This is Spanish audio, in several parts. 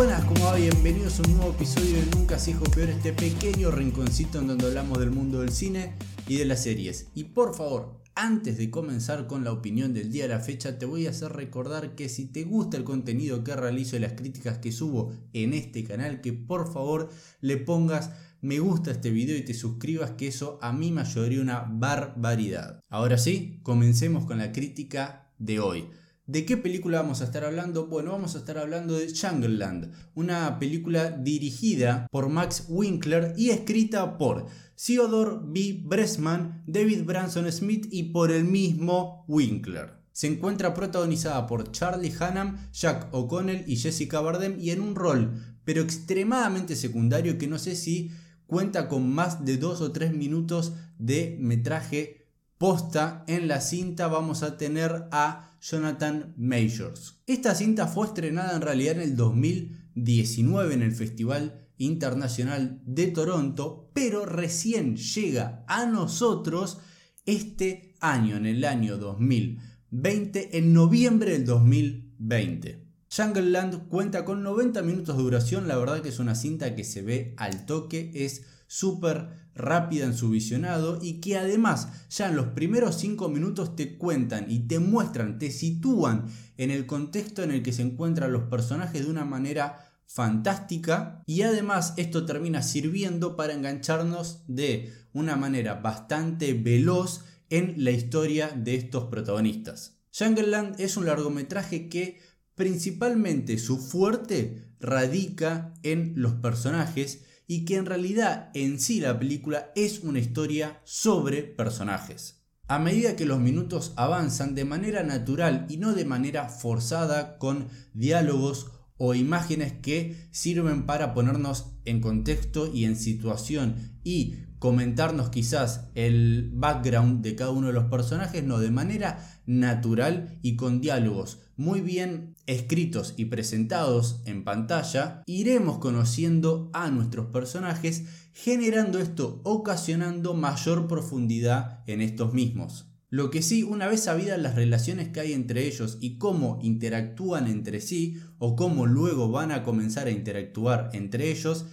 Buenas, ¿cómo va? Bienvenidos a un nuevo episodio de Nunca se dijo peor, este pequeño rinconcito en donde hablamos del mundo del cine y de las series. Y por favor, antes de comenzar con la opinión del día de la fecha, te voy a hacer recordar que si te gusta el contenido que realizo y las críticas que subo en este canal, que por favor le pongas me gusta este video y te suscribas, que eso a mí me ayudaría una barbaridad. Ahora sí, comencemos con la crítica de hoy. ¿De qué película vamos a estar hablando? Bueno, vamos a estar hablando de Jungleland, una película dirigida por Max Winkler y escrita por Theodore B. Bressman, David Branson Smith y por el mismo Winkler. Se encuentra protagonizada por Charlie Hunnam, Jack O'Connell y Jessica Bardem y en un rol, pero extremadamente secundario que no sé si cuenta con más de dos o tres minutos de metraje posta en la cinta vamos a tener a Jonathan Majors. Esta cinta fue estrenada en realidad en el 2019 en el Festival Internacional de Toronto, pero recién llega a nosotros este año, en el año 2020, en noviembre del 2020. Jungleland cuenta con 90 minutos de duración, la verdad que es una cinta que se ve al toque, es súper rápida en su visionado y que además ya en los primeros 5 minutos te cuentan y te muestran, te sitúan en el contexto en el que se encuentran los personajes de una manera fantástica y además esto termina sirviendo para engancharnos de una manera bastante veloz en la historia de estos protagonistas. Jungleland es un largometraje que principalmente su fuerte radica en los personajes y que en realidad en sí la película es una historia sobre personajes. A medida que los minutos avanzan de manera natural y no de manera forzada con diálogos o imágenes que sirven para ponernos en contexto y en situación y comentarnos quizás el background de cada uno de los personajes, no, de manera natural y con diálogos muy bien escritos y presentados en pantalla, iremos conociendo a nuestros personajes, generando esto, ocasionando mayor profundidad en estos mismos. Lo que sí, una vez sabidas las relaciones que hay entre ellos y cómo interactúan entre sí, o cómo luego van a comenzar a interactuar entre ellos,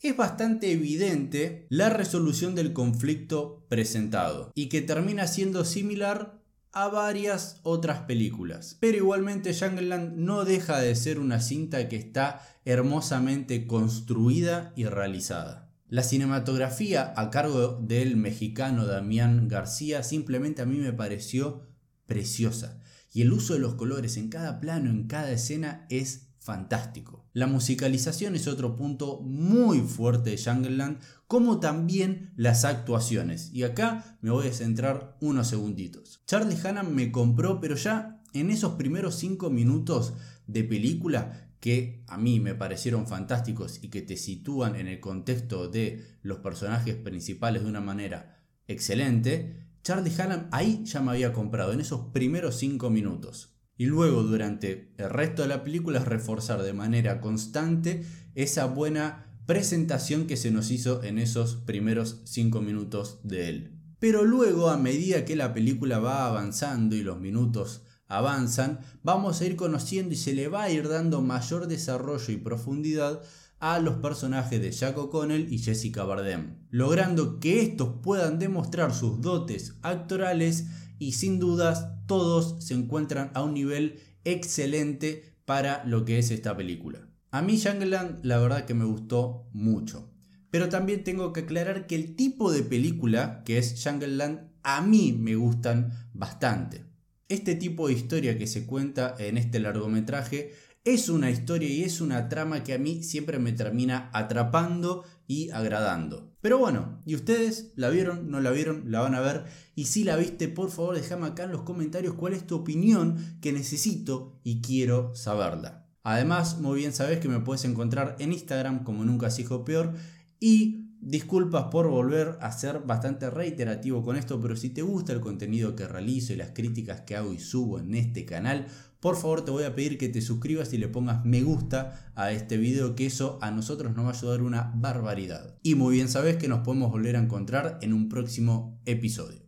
es bastante evidente la resolución del conflicto presentado y que termina siendo similar a varias otras películas. Pero igualmente Jungleland no deja de ser una cinta que está hermosamente construida y realizada. La cinematografía a cargo del mexicano Damián García simplemente a mí me pareció preciosa y el uso de los colores en cada plano, en cada escena es fantástico. La musicalización es otro punto muy fuerte de Jungleland, como también las actuaciones. Y acá me voy a centrar unos segunditos. Charlie Hannan me compró, pero ya en esos primeros 5 minutos de película que a mí me parecieron fantásticos y que te sitúan en el contexto de los personajes principales de una manera excelente, Charlie Hannan ahí ya me había comprado en esos primeros 5 minutos y luego durante el resto de la película es reforzar de manera constante esa buena presentación que se nos hizo en esos primeros 5 minutos de él. Pero luego a medida que la película va avanzando y los minutos avanzan, vamos a ir conociendo y se le va a ir dando mayor desarrollo y profundidad a los personajes de Jack O'Connell y Jessica Bardem, logrando que estos puedan demostrar sus dotes actorales y sin dudas todos se encuentran a un nivel excelente para lo que es esta película. A mí Jungleland la verdad que me gustó mucho. Pero también tengo que aclarar que el tipo de película que es Jungleland a mí me gustan bastante. Este tipo de historia que se cuenta en este largometraje es una historia y es una trama que a mí siempre me termina atrapando y agradando. Pero bueno, ¿y ustedes la vieron? ¿No la vieron? ¿La van a ver? Y si la viste, por favor déjame acá en los comentarios cuál es tu opinión que necesito y quiero saberla. Además, muy bien sabes que me puedes encontrar en Instagram como nunca se dijo peor y Disculpas por volver a ser bastante reiterativo con esto, pero si te gusta el contenido que realizo y las críticas que hago y subo en este canal, por favor te voy a pedir que te suscribas y le pongas me gusta a este video, que eso a nosotros nos va a ayudar una barbaridad. Y muy bien sabes que nos podemos volver a encontrar en un próximo episodio.